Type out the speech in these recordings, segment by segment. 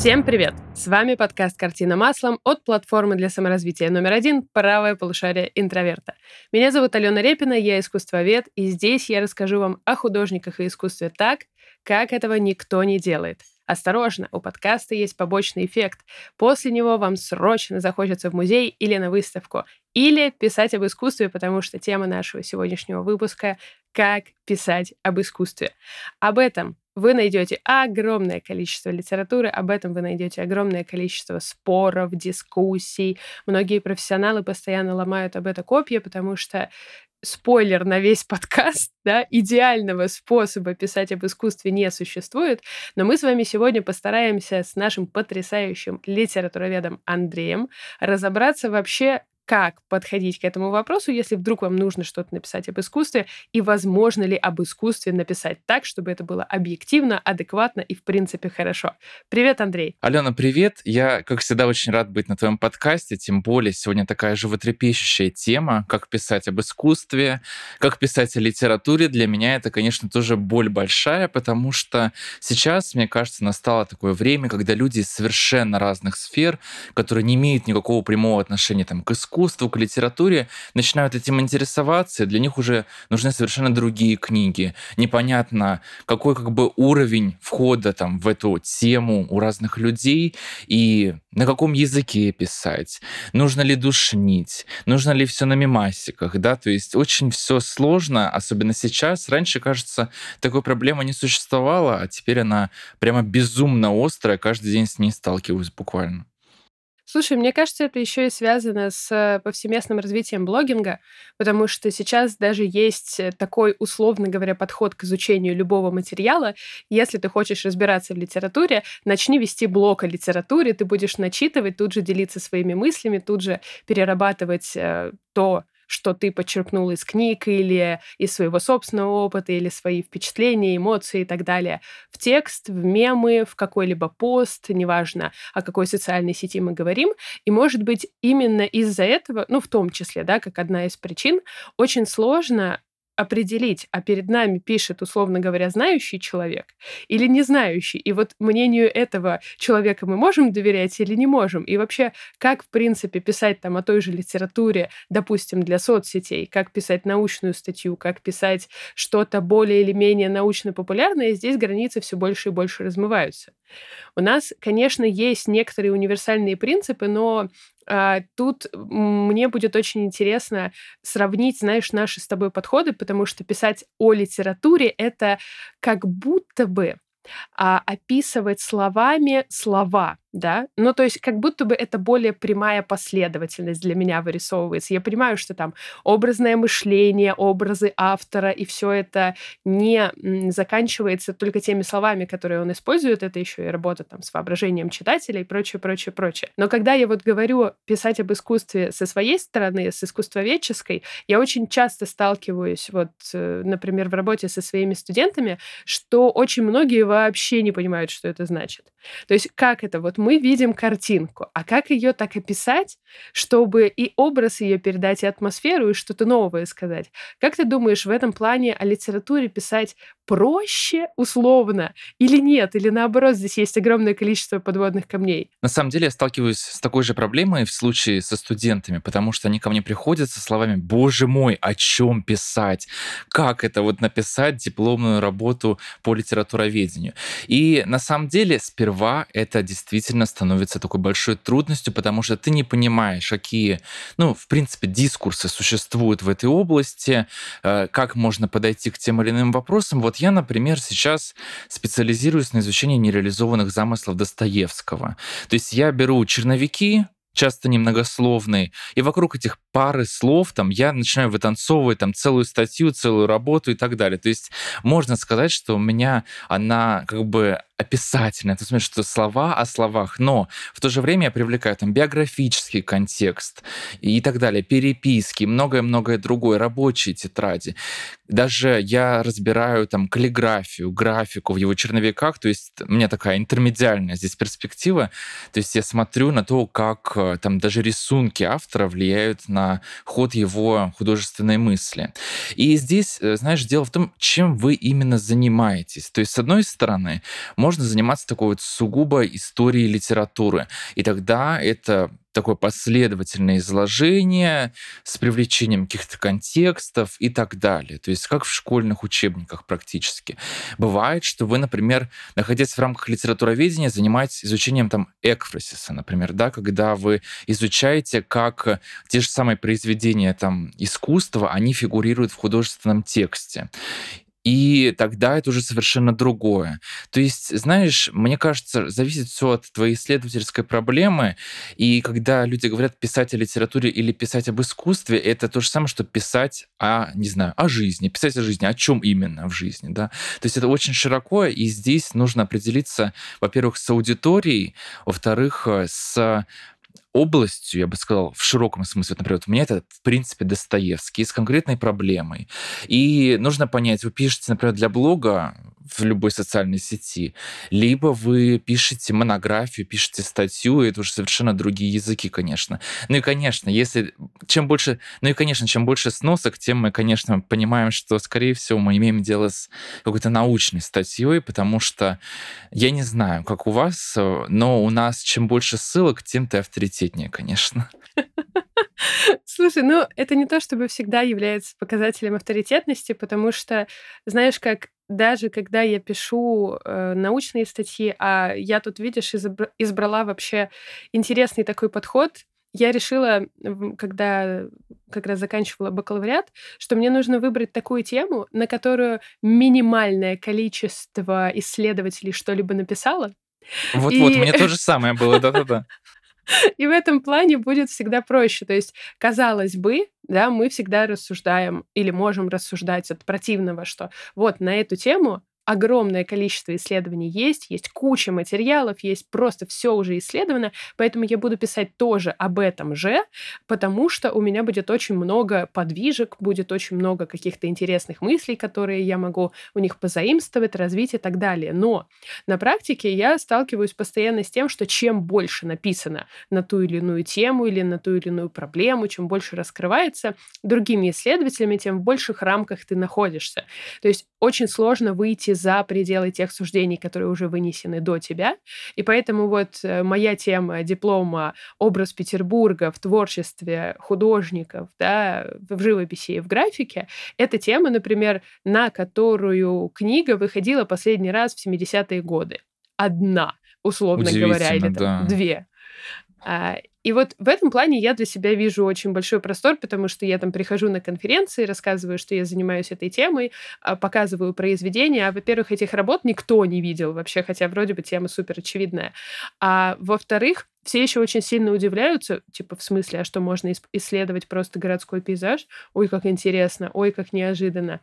Всем привет! С вами подкаст «Картина маслом» от платформы для саморазвития номер один «Правое полушарие интроверта». Меня зовут Алена Репина, я искусствовед, и здесь я расскажу вам о художниках и искусстве так, как этого никто не делает. Осторожно, у подкаста есть побочный эффект. После него вам срочно захочется в музей или на выставку, или писать об искусстве, потому что тема нашего сегодняшнего выпуска — «Как писать об искусстве». Об этом вы найдете огромное количество литературы, об этом вы найдете огромное количество споров, дискуссий. Многие профессионалы постоянно ломают об это копья, потому что спойлер на весь подкаст, да, идеального способа писать об искусстве не существует, но мы с вами сегодня постараемся с нашим потрясающим литературоведом Андреем разобраться вообще, как подходить к этому вопросу, если вдруг вам нужно что-то написать об искусстве, и возможно ли об искусстве написать так, чтобы это было объективно, адекватно и, в принципе, хорошо. Привет, Андрей. Алена, привет. Я, как всегда, очень рад быть на твоем подкасте, тем более сегодня такая животрепещущая тема, как писать об искусстве, как писать о литературе. Для меня это, конечно, тоже боль большая, потому что сейчас, мне кажется, настало такое время, когда люди из совершенно разных сфер, которые не имеют никакого прямого отношения там, к искусству, искусству, к литературе, начинают этим интересоваться, и для них уже нужны совершенно другие книги. Непонятно, какой как бы уровень входа там в эту тему у разных людей и на каком языке писать, нужно ли душнить, нужно ли все на мемасиках, да, то есть очень все сложно, особенно сейчас. Раньше, кажется, такой проблемы не существовало, а теперь она прямо безумно острая, каждый день с ней сталкиваюсь буквально. Слушай, мне кажется, это еще и связано с повсеместным развитием блогинга, потому что сейчас даже есть э, такой, условно говоря, подход к изучению любого материала. Если ты хочешь разбираться в литературе, начни вести блог о литературе, ты будешь начитывать, тут же делиться своими мыслями, тут же перерабатывать э, то, что ты подчеркнул из книг или из своего собственного опыта, или свои впечатления, эмоции и так далее, в текст, в мемы, в какой-либо пост, неважно, о какой социальной сети мы говорим. И, может быть, именно из-за этого, ну, в том числе, да, как одна из причин, очень сложно определить, а перед нами пишет, условно говоря, знающий человек или не знающий. И вот мнению этого человека мы можем доверять или не можем. И вообще, как, в принципе, писать там о той же литературе, допустим, для соцсетей, как писать научную статью, как писать что-то более или менее научно-популярное, здесь границы все больше и больше размываются. У нас, конечно, есть некоторые универсальные принципы, но а, тут мне будет очень интересно сравнить, знаешь, наши с тобой подходы, потому что писать о литературе это как будто бы а, описывать словами слова да, ну то есть как будто бы это более прямая последовательность для меня вырисовывается. Я понимаю, что там образное мышление, образы автора и все это не заканчивается только теми словами, которые он использует, это еще и работа там с воображением читателя и прочее, прочее, прочее. Но когда я вот говорю писать об искусстве со своей стороны, с искусствоведческой, я очень часто сталкиваюсь вот, э, например, в работе со своими студентами, что очень многие вообще не понимают, что это значит. То есть как это вот мы видим картинку. А как ее так описать, чтобы и образ ее передать, и атмосферу, и что-то новое сказать? Как ты думаешь, в этом плане о литературе писать проще, условно, или нет? Или наоборот, здесь есть огромное количество подводных камней? На самом деле я сталкиваюсь с такой же проблемой в случае со студентами, потому что они ко мне приходят со словами «Боже мой, о чем писать? Как это вот написать дипломную работу по литературоведению?» И на самом деле сперва это действительно становится такой большой трудностью, потому что ты не понимаешь, какие, ну, в принципе, дискурсы существуют в этой области, э, как можно подойти к тем или иным вопросам. Вот я, например, сейчас специализируюсь на изучении нереализованных замыслов Достоевского. То есть я беру черновики, часто немногословные. И вокруг этих пары слов там я начинаю вытанцовывать там целую статью, целую работу и так далее. То есть можно сказать, что у меня она как бы описательная, то есть что слова о словах, но в то же время я привлекаю там биографический контекст и так далее, переписки, многое-многое другое, рабочие тетради. Даже я разбираю там каллиграфию, графику в его черновиках, то есть у меня такая интермедиальная здесь перспектива, то есть я смотрю на то, как э, там даже рисунки автора влияют на ход его художественной мысли. И здесь, э, знаешь, дело в том, чем вы именно занимаетесь. То есть, с одной стороны, можно можно заниматься такой вот сугубо историей литературы. И тогда это такое последовательное изложение с привлечением каких-то контекстов и так далее. То есть как в школьных учебниках практически. Бывает, что вы, например, находясь в рамках литературоведения, занимаетесь изучением там экфросиса, например, да, когда вы изучаете, как те же самые произведения там искусства, они фигурируют в художественном тексте. И тогда это уже совершенно другое. То есть, знаешь, мне кажется, зависит все от твоей исследовательской проблемы. И когда люди говорят писать о литературе или писать об искусстве, это то же самое, что писать о, не знаю, о жизни. Писать о жизни, о чем именно в жизни, да. То есть это очень широко, и здесь нужно определиться, во-первых, с аудиторией, во-вторых, э, с областью, я бы сказал, в широком смысле, например, вот у меня это, в принципе, Достоевский с конкретной проблемой. И нужно понять, вы пишете, например, для блога, в любой социальной сети, либо вы пишете монографию, пишете статью, и это уже совершенно другие языки, конечно. Ну и, конечно, если чем больше, ну и, конечно, чем больше сносок, тем мы, конечно, понимаем, что, скорее всего, мы имеем дело с какой-то научной статьей, потому что я не знаю, как у вас, но у нас чем больше ссылок, тем ты авторитетнее, конечно. Слушай, ну это не то, чтобы всегда является показателем авторитетности, потому что, знаешь, как даже когда я пишу э, научные статьи, а я тут, видишь, избра- избрала вообще интересный такой подход, я решила, когда как раз заканчивала бакалавриат, что мне нужно выбрать такую тему, на которую минимальное количество исследователей что-либо написало. Вот-вот, и... мне то же самое было, да-да-да. И в этом плане будет всегда проще. То есть, казалось бы, да, мы всегда рассуждаем или можем рассуждать от противного, что вот на эту тему огромное количество исследований есть, есть куча материалов, есть просто все уже исследовано, поэтому я буду писать тоже об этом же, потому что у меня будет очень много подвижек, будет очень много каких-то интересных мыслей, которые я могу у них позаимствовать, развить и так далее. Но на практике я сталкиваюсь постоянно с тем, что чем больше написано на ту или иную тему или на ту или иную проблему, чем больше раскрывается другими исследователями, тем в больших рамках ты находишься. То есть очень сложно выйти за пределы тех суждений, которые уже вынесены до тебя. И поэтому вот э, моя тема диплома «Образ Петербурга в творчестве художников, да, в живописи и в графике» — это тема, например, на которую книга выходила последний раз в 70-е годы. Одна, условно говоря, или там да. две. А, и вот в этом плане я для себя вижу очень большой простор, потому что я там прихожу на конференции, рассказываю, что я занимаюсь этой темой, а, показываю произведения. А, во-первых, этих работ никто не видел вообще, хотя вроде бы тема супер очевидная. А во-вторых, все еще очень сильно удивляются, типа, в смысле, а что можно исследовать просто городской пейзаж? Ой, как интересно, ой, как неожиданно.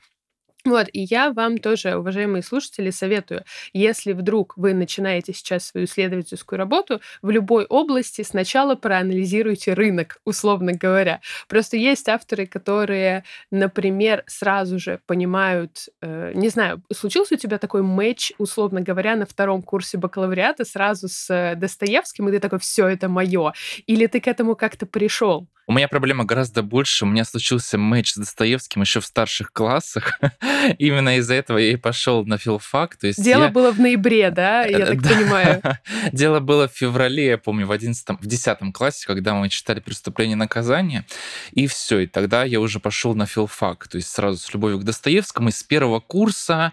Вот, и я вам тоже, уважаемые слушатели, советую, если вдруг вы начинаете сейчас свою исследовательскую работу, в любой области сначала проанализируйте рынок, условно говоря. Просто есть авторы, которые, например, сразу же понимают, э, не знаю, случился у тебя такой матч, условно говоря, на втором курсе бакалавриата сразу с э, Достоевским, и ты такой, все это мое, или ты к этому как-то пришел? У меня проблема гораздо больше. У меня случился матч с Достоевским еще в старших классах. Именно из-за этого я и пошел на филфак. То есть Дело я... было в ноябре, да? Я так да. понимаю. Дело было в феврале, я помню, в 11 в 10 классе, когда мы читали «Преступление и наказание». И все. И тогда я уже пошел на филфак. То есть сразу с любовью к Достоевскому. И с первого курса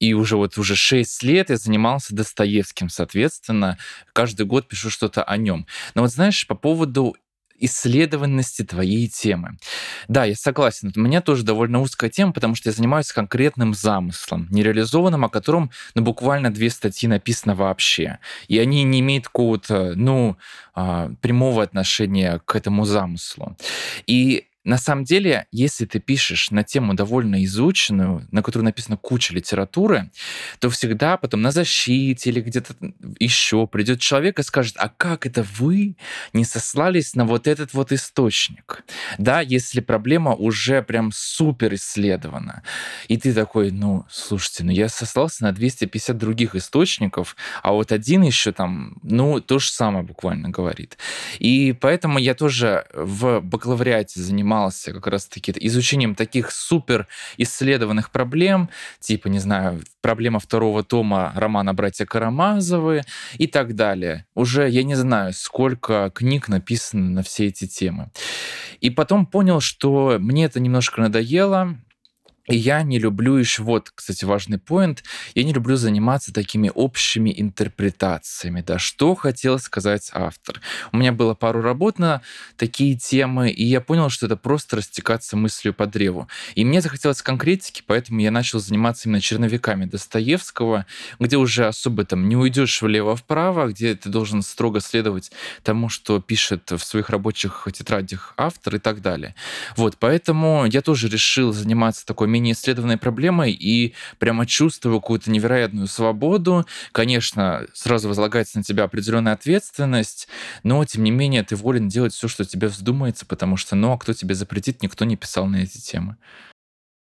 и уже вот уже 6 лет я занимался Достоевским, соответственно, каждый год пишу что-то о нем. Но вот знаешь, по поводу исследованности твоей темы. Да, я согласен. У меня тоже довольно узкая тема, потому что я занимаюсь конкретным замыслом, нереализованным, о котором ну, буквально две статьи написано вообще. И они не имеют какого-то, ну, а, прямого отношения к этому замыслу. И на самом деле, если ты пишешь на тему довольно изученную, на которую написана куча литературы, то всегда потом на защите или где-то еще придет человек и скажет, а как это вы не сослались на вот этот вот источник? Да, если проблема уже прям супер исследована. И ты такой, ну, слушайте, ну я сослался на 250 других источников, а вот один еще там, ну, то же самое буквально говорит. И поэтому я тоже в бакалавриате занимался занимался как раз-таки изучением таких супер исследованных проблем, типа, не знаю, проблема второго тома романа «Братья Карамазовы» и так далее. Уже, я не знаю, сколько книг написано на все эти темы. И потом понял, что мне это немножко надоело, я не люблю еще, вот, кстати, важный поинт, я не люблю заниматься такими общими интерпретациями, да, что хотел сказать автор. У меня было пару работ на такие темы, и я понял, что это просто растекаться мыслью по древу. И мне захотелось конкретики, поэтому я начал заниматься именно черновиками Достоевского, где уже особо там не уйдешь влево-вправо, где ты должен строго следовать тому, что пишет в своих рабочих тетрадях автор и так далее. Вот, поэтому я тоже решил заниматься такой менее исследованной проблемой и прямо чувствую какую-то невероятную свободу. Конечно, сразу возлагается на тебя определенная ответственность, но тем не менее ты волен делать все, что тебе вздумается, потому что, ну, а кто тебе запретит, никто не писал на эти темы.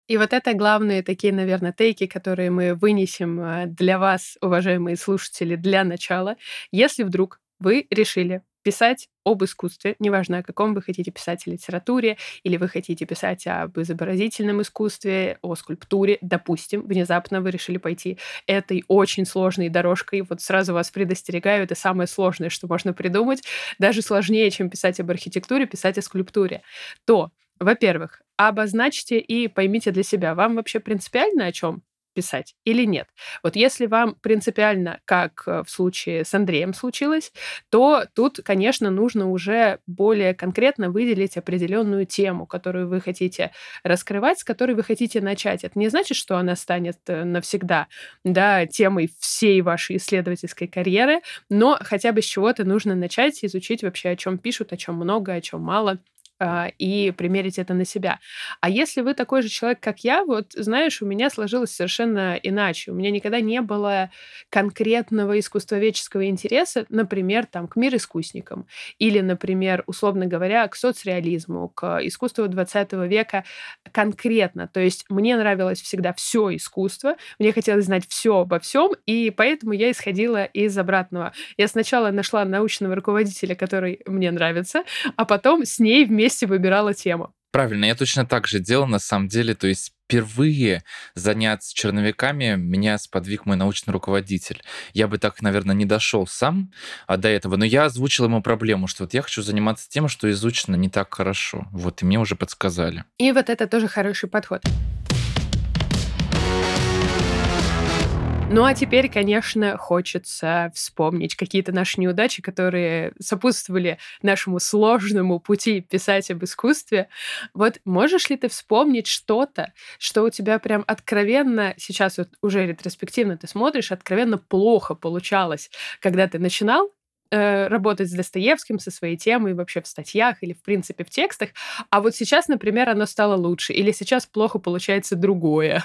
И вот это главные такие, наверное, тейки, которые мы вынесем э, для вас, уважаемые слушатели, для начала. Если вдруг вы решили писать об искусстве, неважно, о каком вы хотите писать о литературе, или вы хотите писать об изобразительном искусстве, о скульптуре, допустим, внезапно вы решили пойти этой очень сложной дорожкой, вот сразу вас предостерегаю, это самое сложное, что можно придумать, даже сложнее, чем писать об архитектуре, писать о скульптуре, то, во-первых, обозначьте и поймите для себя, вам вообще принципиально о чем писать или нет. Вот если вам принципиально, как э, в случае с Андреем случилось, то тут, конечно, нужно уже более конкретно выделить определенную тему, которую вы хотите раскрывать, с которой вы хотите начать. Это не значит, что она станет э, навсегда да, темой всей вашей исследовательской карьеры, но хотя бы с чего-то нужно начать изучить вообще, о чем пишут, о чем много, о чем мало, и примерить это на себя. А если вы такой же человек, как я, вот, знаешь, у меня сложилось совершенно иначе. У меня никогда не было конкретного искусствоведческого интереса, например, там, к мир-искусникам или, например, условно говоря, к соцреализму, к искусству 20 века конкретно. То есть мне нравилось всегда все искусство, мне хотелось знать все обо всем, и поэтому я исходила из обратного. Я сначала нашла научного руководителя, который мне нравится, а потом с ней вместе вместе выбирала тему. Правильно, я точно так же делал на самом деле. То есть впервые заняться черновиками меня сподвиг мой научный руководитель. Я бы так, наверное, не дошел сам а до этого, но я озвучил ему проблему, что вот я хочу заниматься тем, что изучено не так хорошо. Вот, и мне уже подсказали. И вот это тоже хороший подход. Ну а теперь, конечно, хочется вспомнить какие-то наши неудачи, которые сопутствовали нашему сложному пути писать об искусстве. Вот можешь ли ты вспомнить что-то, что у тебя прям откровенно, сейчас вот уже ретроспективно ты смотришь, откровенно плохо получалось, когда ты начинал, э, работать с Достоевским, со своей темой вообще в статьях или, в принципе, в текстах. А вот сейчас, например, оно стало лучше. Или сейчас плохо получается другое.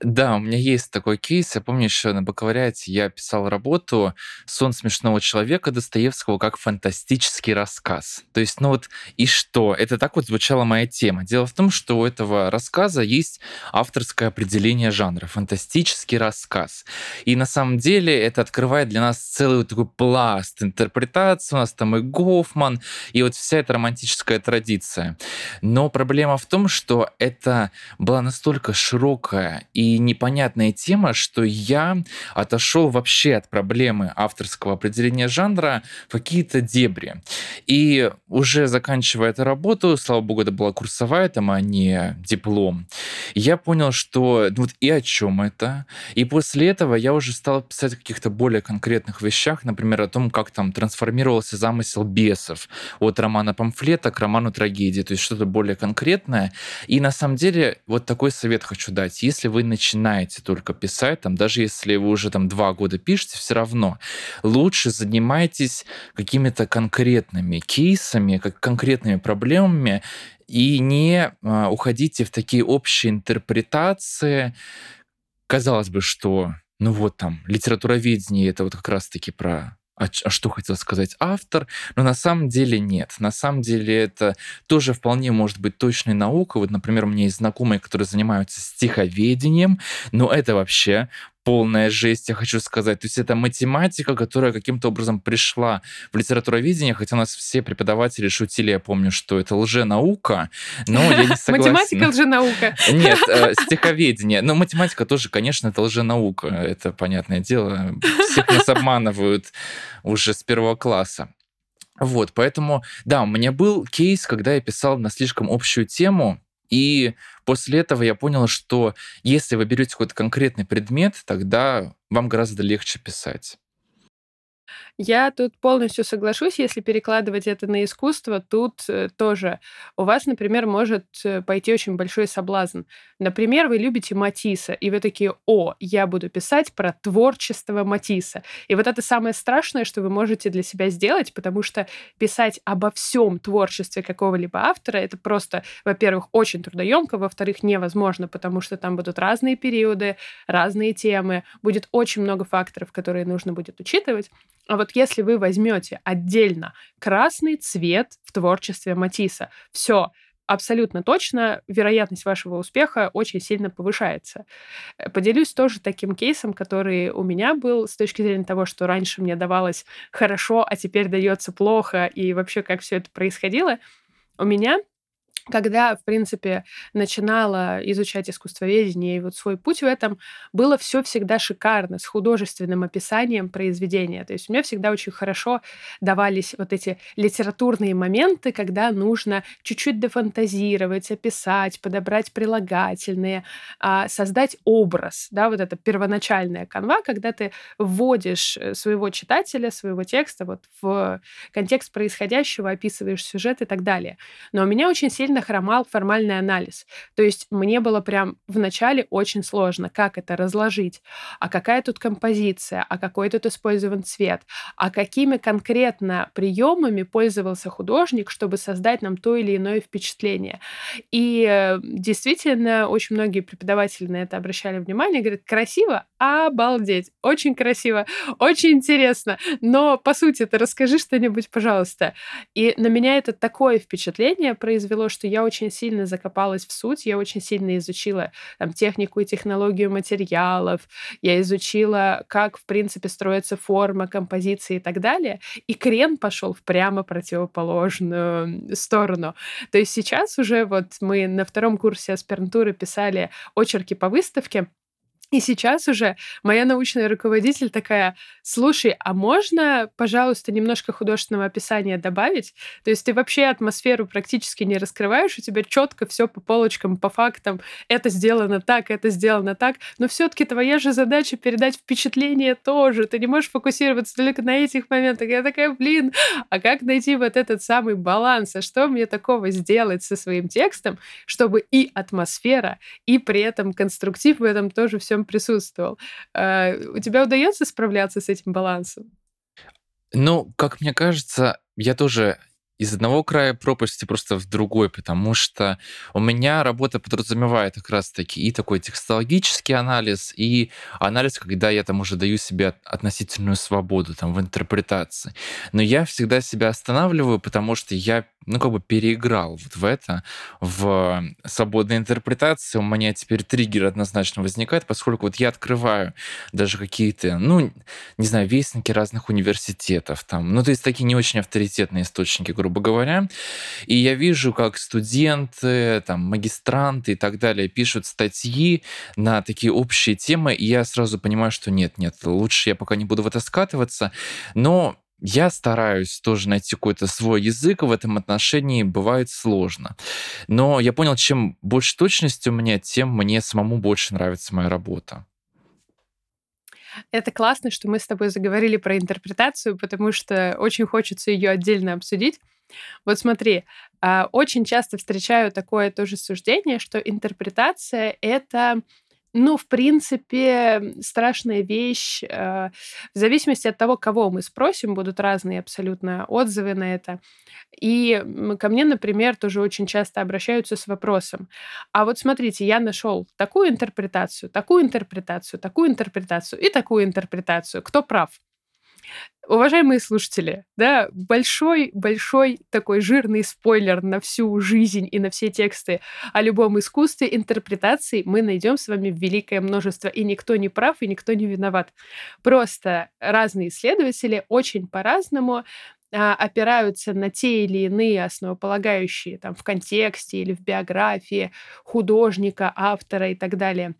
Да, у меня есть такой кейс. Я помню еще на бакалавриате я писал работу «Сон смешного человека» Достоевского как фантастический рассказ. То есть, ну вот и что? Это так вот звучала моя тема. Дело в том, что у этого рассказа есть авторское определение жанра — фантастический рассказ. И на самом деле это открывает для нас целый такой пласт интерпретации. У нас там и Гофман, и вот вся эта романтическая традиция. Но проблема в том, что это была настолько широкая и непонятная тема, что я отошел вообще от проблемы авторского определения жанра в какие-то дебри. И уже заканчивая эту работу, слава богу, это была курсовая, там, а не диплом, я понял, что ну, вот и о чем это. И после этого я уже стал писать о каких-то более конкретных вещах, например, о том, как там трансформировался замысел бесов от романа памфлета к роману трагедии, то есть что-то более конкретное. И на самом деле вот такой совет хочу дать. Если вы начинаете только писать, там, даже если вы уже там два года пишете, все равно лучше занимайтесь какими-то конкретными кейсами, как конкретными проблемами, и не а, уходите в такие общие интерпретации. Казалось бы, что ну вот там литературоведение это вот как раз-таки про а, а что хотел сказать автор, но на самом деле нет. На самом деле это тоже вполне может быть точной наукой. Вот, например, у меня есть знакомые, которые занимаются стиховедением, но это вообще полная жесть, я хочу сказать. То есть это математика, которая каким-то образом пришла в литературоведение, хотя у нас все преподаватели шутили, я помню, что это лженаука, но я не согласен. Математика лженаука. Нет, э, стиховедение. Но математика тоже, конечно, это лженаука, это понятное дело. Всех нас обманывают уже с первого класса. Вот, поэтому, да, у меня был кейс, когда я писал на слишком общую тему, и после этого я понял, что если вы берете какой-то конкретный предмет, тогда вам гораздо легче писать. Я тут полностью соглашусь, если перекладывать это на искусство, тут э, тоже у вас, например, может э, пойти очень большой соблазн. Например, вы любите Матисса, и вы такие, о, я буду писать про творчество Матисса. И вот это самое страшное, что вы можете для себя сделать, потому что писать обо всем творчестве какого-либо автора, это просто, во-первых, очень трудоемко, во-вторых, невозможно, потому что там будут разные периоды, разные темы, будет очень много факторов, которые нужно будет учитывать. А вот если вы возьмете отдельно красный цвет в творчестве Матисса, все, абсолютно точно вероятность вашего успеха очень сильно повышается. Э, поделюсь тоже таким кейсом, который у меня был с точки зрения того, что раньше мне давалось хорошо, а теперь дается плохо, и вообще как все это происходило. У меня когда, в принципе, начинала изучать искусствоведение и вот свой путь в этом, было все всегда шикарно, с художественным описанием произведения. То есть у меня всегда очень хорошо давались вот эти литературные моменты, когда нужно чуть-чуть дофантазировать, описать, подобрать прилагательные, а, создать образ, да, вот это первоначальная канва, когда ты вводишь э, своего читателя, своего текста вот в контекст происходящего, описываешь сюжет и так далее. Но у меня очень сильно сильно хромал формальный анализ. То есть мне было прям в начале очень сложно, как это разложить, а какая тут композиция, а какой тут использован цвет, а какими конкретно приемами пользовался художник, чтобы создать нам то или иное впечатление. И э, действительно, очень многие преподаватели на это обращали внимание, говорят, красиво, обалдеть, очень красиво, очень интересно, но по сути, ты расскажи что-нибудь, пожалуйста. И на меня это такое впечатление произвело, что что я очень сильно закопалась в суть, я очень сильно изучила там, технику и технологию материалов, я изучила, как, в принципе, строится форма, композиции и так далее, и крен пошел в прямо противоположную сторону. То есть сейчас уже вот мы на втором курсе аспирантуры писали очерки по выставке, и сейчас уже моя научная руководитель такая, слушай, а можно, пожалуйста, немножко художественного описания добавить? То есть ты вообще атмосферу практически не раскрываешь, у тебя четко все по полочкам, по фактам, это сделано так, это сделано так, но все-таки твоя же задача передать впечатление тоже. Ты не можешь фокусироваться только на этих моментах. Я такая, блин, а как найти вот этот самый баланс? А что мне такого сделать со своим текстом, чтобы и атмосфера, и при этом конструктив в этом тоже всем присутствовал. А, у тебя удается справляться с этим балансом? Ну, как мне кажется, я тоже из одного края пропасти просто в другой, потому что у меня работа подразумевает как раз-таки и такой текстологический анализ, и анализ, когда я там уже даю себе относительную свободу там в интерпретации. Но я всегда себя останавливаю, потому что я ну, как бы переиграл вот в это, в свободной интерпретации. У меня теперь триггер однозначно возникает, поскольку вот я открываю даже какие-то, ну, не знаю, вестники разных университетов там, ну, то есть такие не очень авторитетные источники, грубо говоря, и я вижу, как студенты, там, магистранты и так далее пишут статьи на такие общие темы, и я сразу понимаю, что нет, нет, лучше я пока не буду в это скатываться, но я стараюсь тоже найти какой-то свой язык в этом отношении, бывает сложно. Но я понял, чем больше точности у меня, тем мне самому больше нравится моя работа. Это классно, что мы с тобой заговорили про интерпретацию, потому что очень хочется ее отдельно обсудить. Вот смотри, а, очень часто встречаю такое тоже суждение, что интерпретация — это ну, в принципе, страшная вещь. Э, в зависимости от того, кого мы спросим, будут разные абсолютно отзывы на это. И ко мне, например, тоже очень часто обращаются с вопросом, а вот смотрите, я нашел такую интерпретацию, такую интерпретацию, такую интерпретацию и такую интерпретацию. Кто прав? Уважаемые слушатели, да, большой-большой такой жирный спойлер на всю жизнь и на все тексты о любом искусстве, интерпретации мы найдем с вами великое множество, и никто не прав, и никто не виноват. Просто разные исследователи очень по-разному а, опираются на те или иные основополагающие там в контексте или в биографии художника, автора и так далее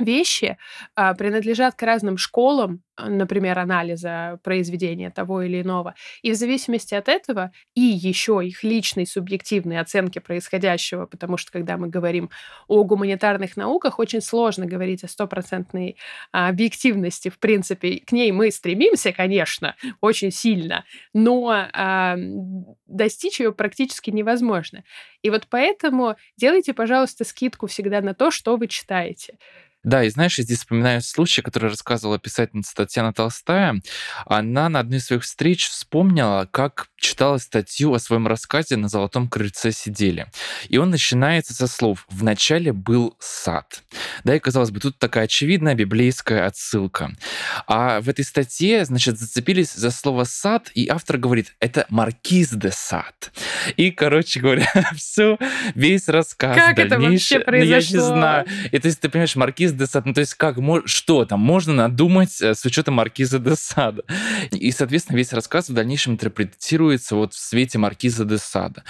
вещи а, принадлежат к разным школам, а, например, анализа произведения того или иного. И в зависимости от этого и еще их личной субъективной оценки происходящего, потому что когда мы говорим о гуманитарных науках, очень сложно говорить о стопроцентной а, объективности. В принципе, к ней мы стремимся, конечно, очень сильно, но а, достичь ее практически невозможно. И вот поэтому делайте, пожалуйста, скидку всегда на то, что вы читаете. Да, и знаешь, я здесь вспоминаю случай, который рассказывала писательница Татьяна Толстая. Она на одной из своих встреч вспомнила, как читала статью о своем рассказе «На золотом крыльце сидели». И он начинается со слов «Вначале был сад». Да, и казалось бы, тут такая очевидная библейская отсылка. А в этой статье, значит, зацепились за слово «сад», и автор говорит, это «маркиз де сад». И, короче говоря, все, весь рассказ как дальнейший... это вообще произошло? Ну, я не знаю. И то есть, ты понимаешь, маркиз де Сад, ну то есть как, что там можно надумать э, с учетом маркиза де Сада? И, соответственно, весь рассказ в дальнейшем интерпретируется вот в свете маркиза де Сада.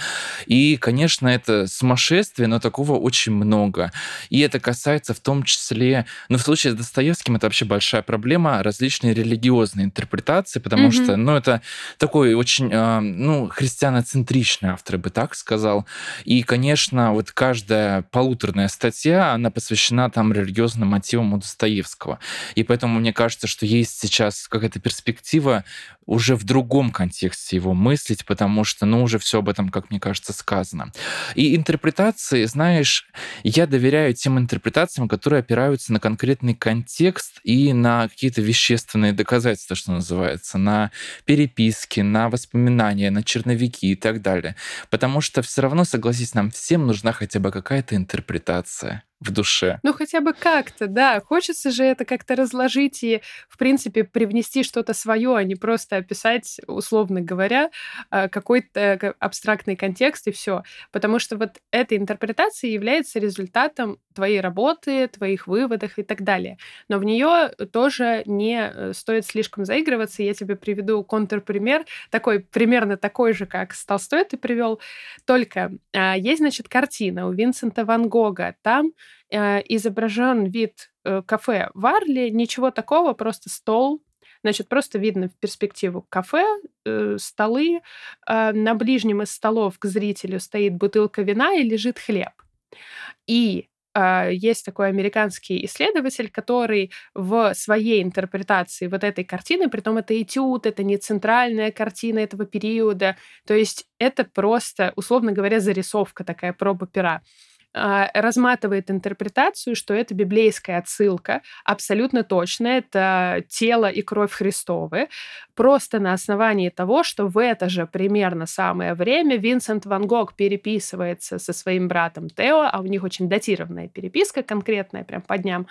И, конечно, это сумасшествие, но такого очень много. И это касается в том числе, ну в случае с Достоевским это вообще большая проблема, различные религиозные интерпретации, потому mm-hmm. что, ну это такой очень, э, ну, христианоцентричный автор, я бы так сказал. И, конечно, вот каждая полуторная статья, она посвящена там религиозным мотивам у Достоевского. И поэтому мне кажется, что есть сейчас какая-то перспектива уже в другом контексте его мыслить, потому что, ну, уже все об этом, как мне кажется, сказано. И интерпретации, знаешь, я доверяю тем интерпретациям, которые опираются на конкретный контекст и на какие-то вещественные доказательства, что называется, на переписки, на воспоминания, на черновики и так далее. Потому что все равно, согласись, нам всем нужна хотя бы какая-то интерпретация в душе. Ну, хотя бы как-то, да. Хочется же это как-то разложить и, в принципе, привнести что-то свое, а не просто описать, условно говоря, а, какой-то абстрактный контекст и все. Потому что вот эта интерпретация является результатом твоей работы, твоих выводов и так далее. Но в нее тоже не э, стоит слишком заигрываться. Я тебе приведу контрпример, такой примерно такой же, как с Толстой ты привел. Только а, есть, значит, картина у Винсента Ван Гога. Там э, изображен вид э, кафе Варли, ничего такого, просто стол, Значит, просто видно в перспективу кафе, э, столы. Э, на ближнем из столов к зрителю стоит бутылка вина и лежит хлеб. И э, есть такой американский исследователь, который в своей интерпретации вот этой картины, при том это этюд, это не центральная картина этого периода, то есть это просто, условно говоря, зарисовка такая проба пера. А, разматывает интерпретацию, что это библейская отсылка, абсолютно точно, это тело и кровь Христовы, просто на основании того, что в это же примерно самое время Винсент Ван Гог переписывается со своим братом Тео, а у них очень датированная переписка конкретная, прям по дням,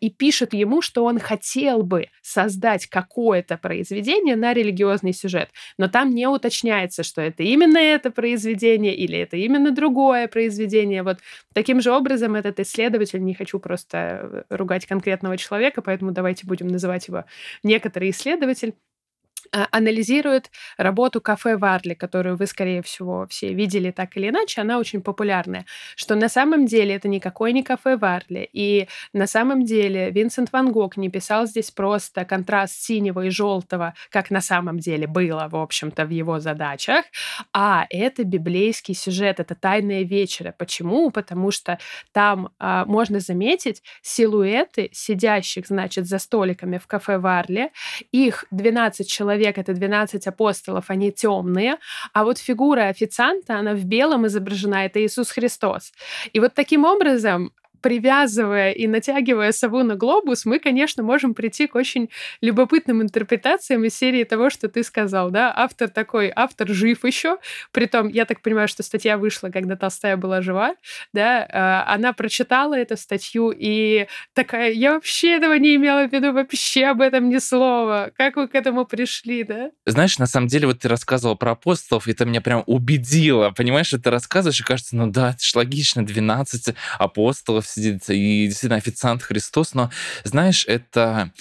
и пишет ему, что он хотел бы создать какое-то произведение на религиозный сюжет, но там не уточняется, что это именно это произведение или это именно другое произведение. Вот таким же образом этот исследователь, не хочу просто э, ругать конкретного человека, поэтому давайте будем называть его некоторый исследователь, а, анализирует работу кафе Варли, которую вы, скорее всего, все видели так или иначе, она очень популярная, что на самом деле это никакой не кафе Варли, и на самом деле Винсент Ван Гог не писал здесь просто контраст синего и желтого, как на самом деле было, в общем-то, в его задачах, а это библейский сюжет, это тайная вечера. Почему? Потому что там а, можно заметить силуэты сидящих, значит, за столиками в кафе Варли, их 12 человек человек, это 12 апостолов, они темные, а вот фигура официанта, она в белом изображена, это Иисус Христос. И вот таким образом привязывая и натягивая сову на глобус, мы, конечно, можем прийти к очень любопытным интерпретациям из серии того, что ты сказал, да, автор такой, автор жив еще, притом, я так понимаю, что статья вышла, когда Толстая была жива, да, а, она прочитала эту статью и такая, я вообще этого не имела в виду, вообще об этом ни слова, как вы к этому пришли, да? Знаешь, на самом деле, вот ты рассказывал про апостолов, и это меня прям убедило, понимаешь, ты рассказываешь, и кажется, ну да, это ж логично, 12 апостолов сидит, и действительно официант Христос, но, знаешь, это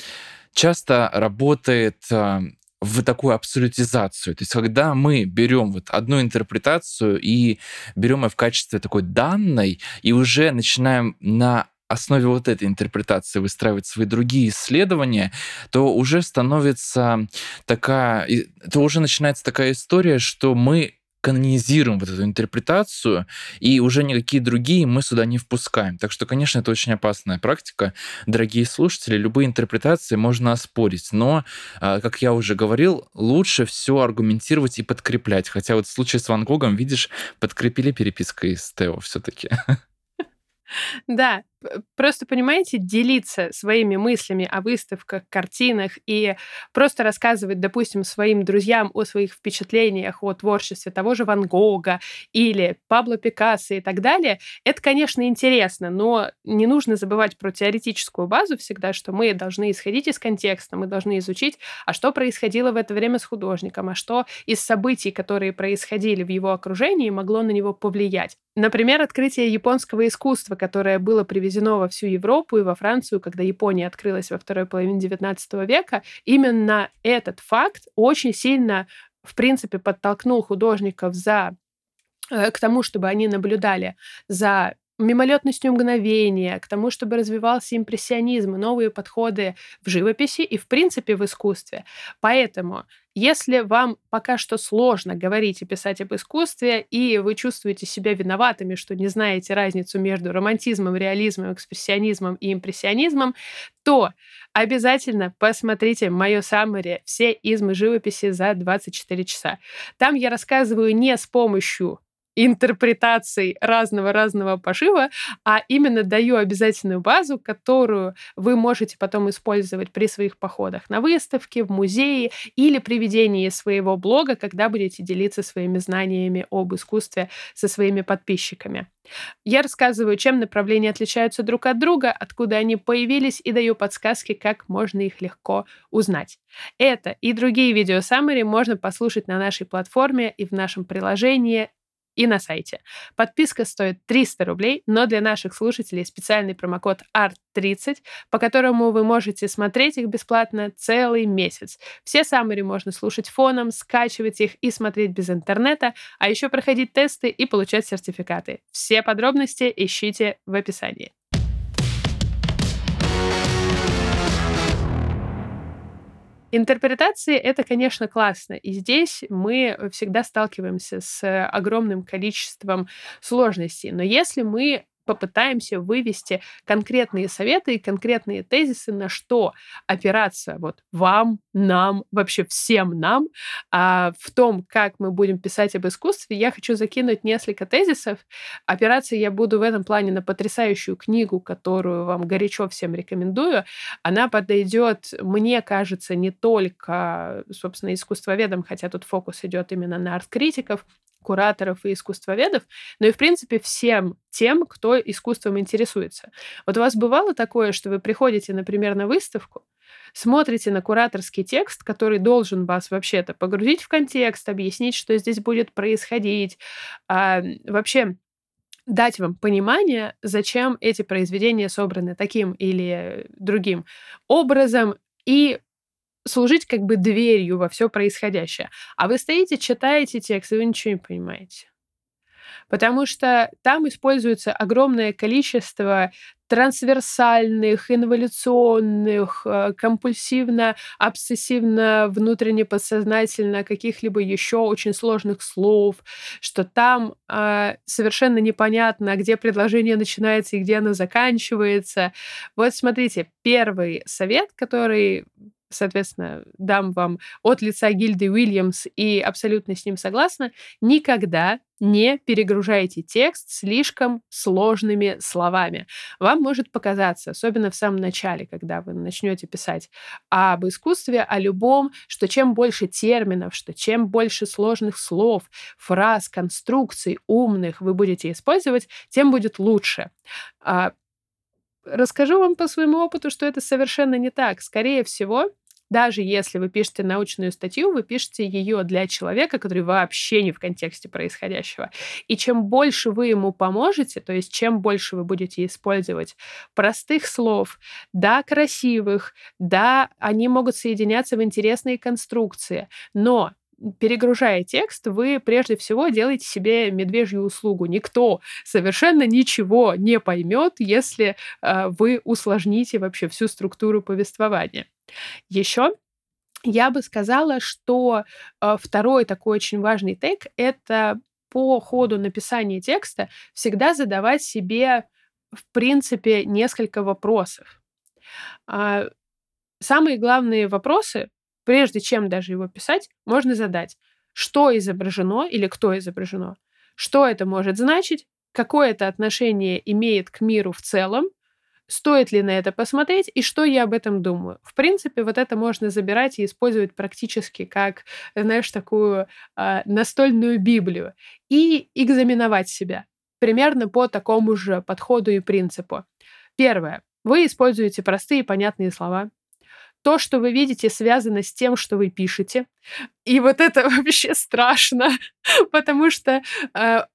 часто работает а, в такую абсолютизацию. То есть, когда мы берем вот одну интерпретацию и берем ее в качестве такой данной, и уже начинаем на основе вот этой интерпретации выстраивать свои другие исследования, то уже становится такая, то уже начинается такая история, что мы канонизируем вот эту интерпретацию, и уже никакие другие мы сюда не впускаем. Так что, конечно, это очень опасная практика. Дорогие слушатели, любые интерпретации можно оспорить, но, а, как я уже говорил, лучше все аргументировать и подкреплять. Хотя вот в случае с Ван Гогом, видишь, подкрепили перепиской с Тео все-таки. Да, просто, понимаете, делиться своими мыслями о выставках, картинах и просто рассказывать, допустим, своим друзьям о своих впечатлениях о творчестве того же Ван Гога или Пабло Пикассо и так далее, это, конечно, интересно, но не нужно забывать про теоретическую базу всегда, что мы должны исходить из контекста, мы должны изучить, а что происходило в это время с художником, а что из событий, которые происходили в его окружении, могло на него повлиять. Например, открытие японского искусства, которое было привезено завезено во всю Европу и во Францию, когда Япония открылась во второй половине XIX века, именно этот факт очень сильно, в принципе, подтолкнул художников за э, к тому, чтобы они наблюдали за мимолетностью мгновения, к тому, чтобы развивался импрессионизм новые подходы в живописи и, в принципе, в искусстве. Поэтому если вам пока что сложно говорить и писать об искусстве, и вы чувствуете себя виноватыми, что не знаете разницу между романтизмом, реализмом, экспрессионизмом и импрессионизмом, то обязательно посмотрите мое саммари «Все измы живописи за 24 часа». Там я рассказываю не с помощью интерпретаций разного-разного пошива, а именно даю обязательную базу, которую вы можете потом использовать при своих походах на выставки, в музеи или при ведении своего блога, когда будете делиться своими знаниями об искусстве со своими подписчиками. Я рассказываю, чем направления отличаются друг от друга, откуда они появились, и даю подсказки, как можно их легко узнать. Это и другие видео саммари можно послушать на нашей платформе и в нашем приложении и на сайте. Подписка стоит 300 рублей, но для наших слушателей специальный промокод ART30, по которому вы можете смотреть их бесплатно целый месяц. Все саммари можно слушать фоном, скачивать их и смотреть без интернета, а еще проходить тесты и получать сертификаты. Все подробности ищите в описании. Интерпретации — это, конечно, классно. И здесь мы всегда сталкиваемся с огромным количеством сложностей. Но если мы попытаемся вывести конкретные советы и конкретные тезисы, на что опираться вот вам, нам, вообще всем нам а, в том, как мы будем писать об искусстве, я хочу закинуть несколько тезисов. Опираться я буду в этом плане на потрясающую книгу, которую вам горячо всем рекомендую. Она подойдет, мне кажется, не только, собственно, искусствоведам, хотя тут фокус идет именно на арт-критиков, кураторов и искусствоведов, но и, в принципе, всем тем, кто искусством интересуется. Вот у вас бывало такое, что вы приходите, например, на выставку, смотрите на кураторский текст, который должен вас вообще-то погрузить в контекст, объяснить, что здесь будет происходить, а, вообще дать вам понимание, зачем эти произведения собраны таким или другим образом, и служить как бы дверью во все происходящее. А вы стоите, читаете текст, и вы ничего не понимаете. Потому что там используется огромное количество трансверсальных, инволюционных, э, компульсивно, обсессивно, внутренне подсознательно каких-либо еще очень сложных слов, что там э, совершенно непонятно, где предложение начинается и где оно заканчивается. Вот смотрите, первый совет, который соответственно, дам вам от лица гильды Уильямс и абсолютно с ним согласна, никогда не перегружайте текст слишком сложными словами. Вам может показаться, особенно в самом начале, когда вы начнете писать об искусстве, о любом, что чем больше терминов, что чем больше сложных слов, фраз, конструкций умных вы будете использовать, тем будет лучше. Расскажу вам по своему опыту, что это совершенно не так. Скорее всего, даже если вы пишете научную статью, вы пишете ее для человека, который вообще не в контексте происходящего. И чем больше вы ему поможете, то есть чем больше вы будете использовать простых слов, да, красивых, да, они могут соединяться в интересные конструкции, но перегружая текст, вы прежде всего делаете себе медвежью услугу. Никто совершенно ничего не поймет, если э, вы усложните вообще всю структуру повествования. Еще я бы сказала, что э, второй такой очень важный тейк — это по ходу написания текста всегда задавать себе, в принципе, несколько вопросов. А, самые главные вопросы, прежде чем даже его писать, можно задать. Что изображено или кто изображено? Что это может значить? Какое это отношение имеет к миру в целом? стоит ли на это посмотреть и что я об этом думаю. В принципе, вот это можно забирать и использовать практически как, знаешь, такую э, настольную Библию и экзаменовать себя примерно по такому же подходу и принципу. Первое. Вы используете простые понятные слова. То, что вы видите, связано с тем, что вы пишете. И вот это вообще страшно, потому что э,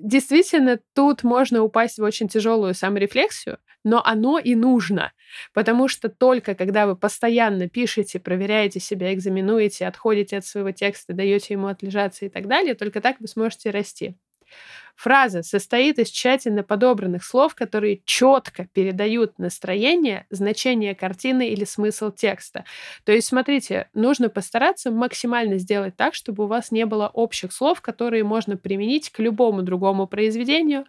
действительно тут можно упасть в очень тяжелую саморефлексию, но оно и нужно, потому что только когда вы постоянно пишете, проверяете себя, экзаменуете, отходите от своего текста, даете ему отлежаться и так далее, только так вы сможете расти. Фраза состоит из тщательно подобранных слов, которые четко передают настроение, значение картины или смысл текста. То есть, смотрите, нужно постараться максимально сделать так, чтобы у вас не было общих слов, которые можно применить к любому другому произведению,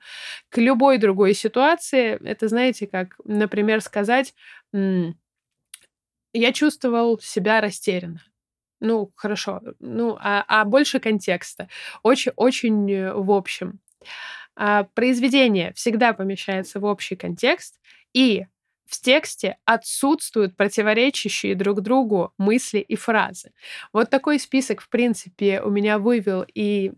к любой другой ситуации. Это, знаете, как, например, сказать, я чувствовал себя растерянно. Ну, хорошо. Ну, а, а больше контекста. Очень, очень э, в общем. А, произведение всегда помещается в общий контекст, и в тексте отсутствуют противоречащие друг другу мысли и фразы. Вот такой список, в принципе, у меня вывел и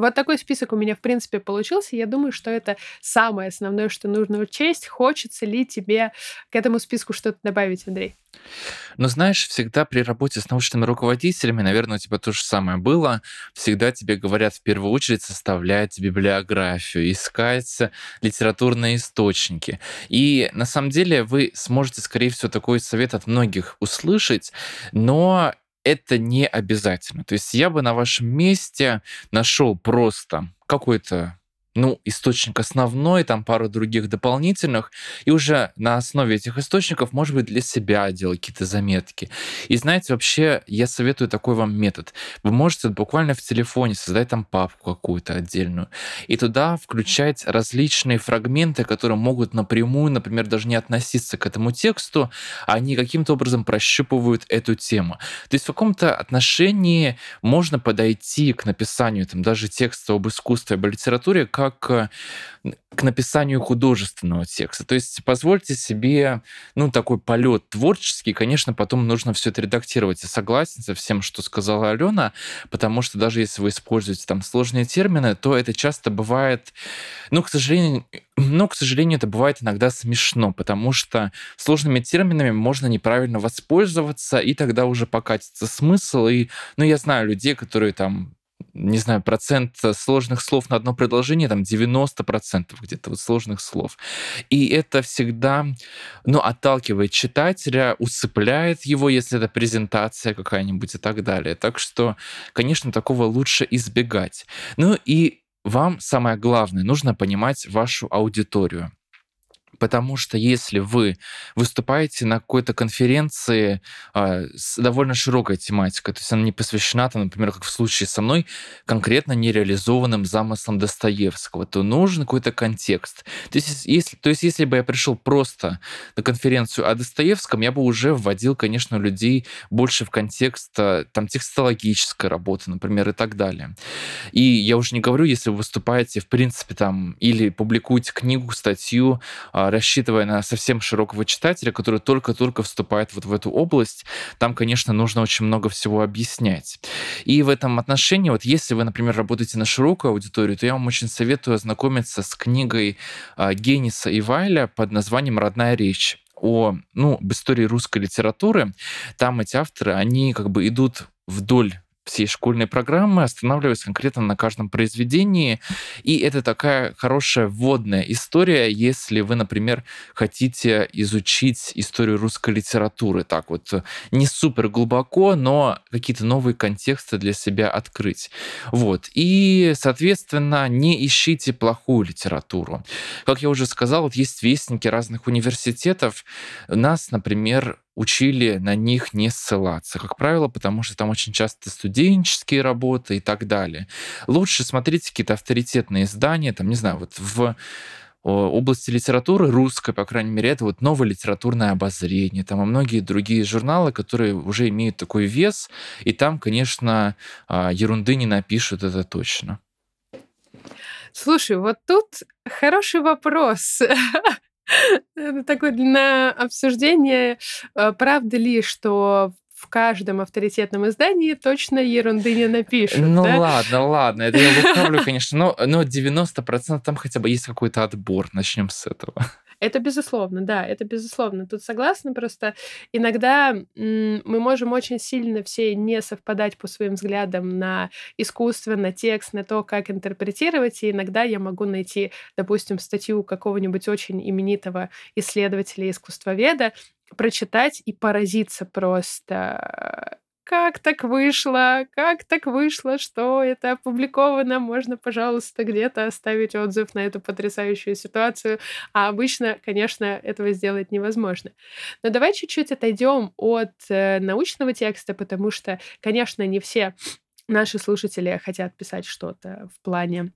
вот такой список у меня, в принципе, получился. Я думаю, что это самое основное, что нужно учесть. Хочется ли тебе к этому списку что-то добавить, Андрей? Ну, знаешь, всегда при работе с научными руководителями, наверное, у тебя то же самое было. Всегда тебе говорят в первую очередь составлять библиографию, искать литературные источники. И на самом деле вы сможете, скорее всего, такой совет от многих услышать, но это не обязательно. То есть я бы на вашем месте нашел просто какой-то ну, источник основной, там пару других дополнительных, и уже на основе этих источников, может быть, для себя делать какие-то заметки. И знаете, вообще я советую такой вам метод. Вы можете буквально в телефоне создать там папку какую-то отдельную, и туда включать различные фрагменты, которые могут напрямую, например, даже не относиться к этому тексту, а они каким-то образом прощупывают эту тему. То есть в каком-то отношении можно подойти к написанию там, даже текста об искусстве, об литературе, как э, к написанию художественного текста. То есть позвольте себе, ну, такой полет творческий. Конечно, потом нужно все это редактировать. Я согласен со всем, что сказала Алена, потому что даже если вы используете там сложные термины, то это часто бывает, ну, к сожалению, но, к сожалению, это бывает иногда смешно, потому что сложными терминами можно неправильно воспользоваться, и тогда уже покатится смысл. И, ну, я знаю людей, которые там не знаю, процент сложных слов на одно предложение, там 90% где-то вот сложных слов. И это всегда, ну, отталкивает читателя, усыпляет его, если это презентация какая-нибудь и так далее. Так что, конечно, такого лучше избегать. Ну и вам самое главное, нужно понимать вашу аудиторию. Потому что если вы выступаете на какой-то конференции э, с довольно широкой тематикой, то есть она не посвящена, там, например, как в случае со мной, конкретно нереализованным замыслом Достоевского, то нужен какой-то контекст. То есть если, то есть если бы я пришел просто на конференцию о Достоевском, я бы уже вводил, конечно, людей больше в контекст э, там, текстологической работы, например, и так далее. И я уже не говорю, если вы выступаете, в принципе, там, или публикуете книгу, статью, а, рассчитывая на совсем широкого читателя, который только-только вступает вот в эту область, там, конечно, нужно очень много всего объяснять. И в этом отношении, вот если вы, например, работаете на широкую аудиторию, то я вам очень советую ознакомиться с книгой а, Гениса и Вайля под названием «Родная речь» о, ну, об истории русской литературы. Там эти авторы, они как бы идут вдоль всей школьной программы, останавливаясь конкретно на каждом произведении. И это такая хорошая вводная история, если вы, например, хотите изучить историю русской литературы. Так вот, не супер глубоко, но какие-то новые контексты для себя открыть. Вот. И, соответственно, не ищите плохую литературу. Как я уже сказал, вот есть вестники разных университетов. Нас, например, учили на них не ссылаться, как правило, потому что там очень часто студенческие работы и так далее. Лучше смотрите какие-то авторитетные издания, там, не знаю, вот в области литературы русской, по крайней мере, это вот новое литературное обозрение, там и многие другие журналы, которые уже имеют такой вес, и там, конечно, а, ерунды не напишут, это точно. Слушай, вот тут хороший вопрос. Это такое на обсуждение, э, правда ли, что в каждом авторитетном издании точно ерунды не напишут, Ну да? ладно, ладно, это я лукавлю, конечно, но, но 90% там хотя бы есть какой-то отбор. Начнем с этого. Это безусловно, да, это безусловно. Тут согласна, просто иногда мы можем очень сильно все не совпадать по своим взглядам на искусство, на текст, на то, как интерпретировать, и иногда я могу найти, допустим, статью какого-нибудь очень именитого исследователя, искусствоведа, прочитать и поразиться просто как так вышло, как так вышло, что это опубликовано, можно, пожалуйста, где-то оставить отзыв на эту потрясающую ситуацию. А обычно, конечно, этого сделать невозможно. Но давай чуть-чуть отойдем от э, научного текста, потому что, конечно, не все наши слушатели хотят писать что-то в плане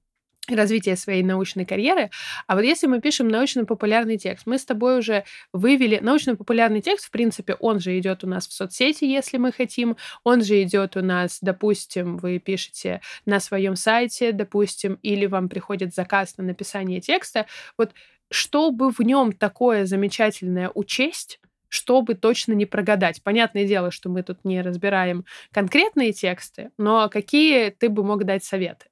развития своей научной карьеры. А вот если мы пишем научно-популярный текст, мы с тобой уже вывели научно-популярный текст, в принципе, он же идет у нас в соцсети, если мы хотим, он же идет у нас, допустим, вы пишете на своем сайте, допустим, или вам приходит заказ на написание текста. Вот чтобы в нем такое замечательное учесть, чтобы точно не прогадать. Понятное дело, что мы тут не разбираем конкретные тексты, но какие ты бы мог дать советы?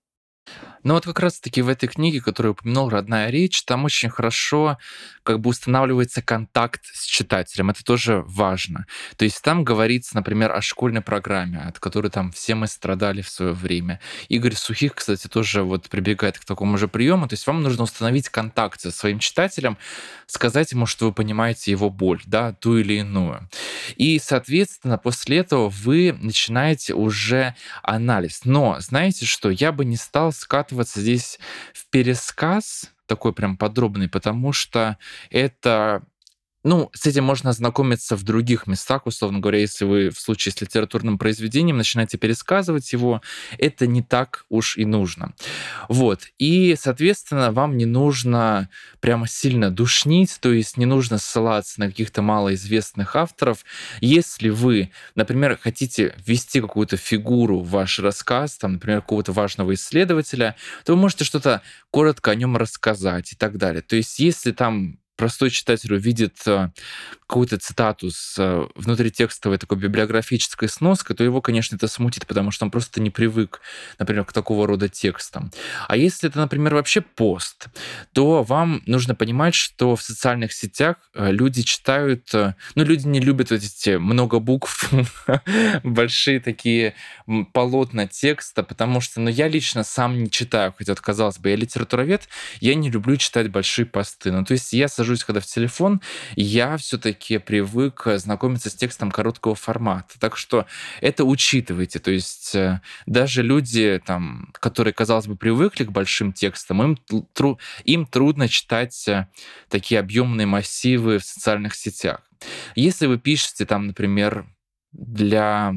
Ну вот как раз-таки в этой книге, которую упомянул «Родная речь», там очень хорошо как бы устанавливается контакт с читателем. Это тоже важно. То есть там говорится, например, о школьной программе, от которой там все мы страдали в свое время. Игорь Сухих, кстати, тоже вот прибегает к такому же приему. То есть вам нужно установить контакт со своим читателем, сказать ему, что вы понимаете его боль, да, ту или иную. И, соответственно, после этого вы начинаете уже анализ. Но знаете что? Я бы не стал скатываться здесь в пересказ такой прям подробный, потому что это ну, с этим можно ознакомиться в других местах, условно говоря, если вы в случае с литературным произведением начинаете пересказывать его, это не так уж и нужно. Вот. И, соответственно, вам не нужно прямо сильно душнить, то есть не нужно ссылаться на каких-то малоизвестных авторов. Если вы, например, хотите ввести какую-то фигуру в ваш рассказ, там, например, какого-то важного исследователя, то вы можете что-то коротко о нем рассказать и так далее. То есть если там простой читатель увидит э, какую-то цитату с э, внутритекстовой такой библиографической сноской, то его, конечно, это смутит, потому что он просто не привык, например, к такого рода текстам. А если это, например, вообще пост, то вам нужно понимать, что в социальных сетях э, люди читают, ну, люди не любят вот эти много букв, большие такие полотна текста, потому что, ну, я лично сам не читаю, хотя, казалось бы, я литературовед, я не люблю читать большие посты. Ну, то есть я сажусь когда в телефон, я все-таки привык знакомиться с текстом короткого формата. Так что это учитывайте. То есть э, даже люди, там, которые, казалось бы, привыкли к большим текстам, им, тру им трудно читать э, такие объемные массивы в социальных сетях. Если вы пишете там, например, для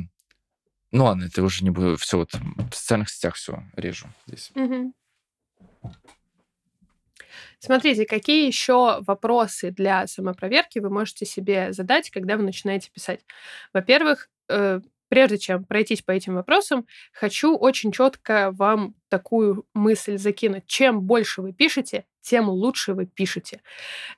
ну ладно, это уже не буду. Все, вот в социальных сетях все режу здесь. Угу. Смотрите, какие еще вопросы для самопроверки вы можете себе задать, когда вы начинаете писать. Во-первых, э, прежде чем пройтись по этим вопросам, хочу очень четко вам такую мысль закинуть. Чем больше вы пишете, тем лучше вы пишете.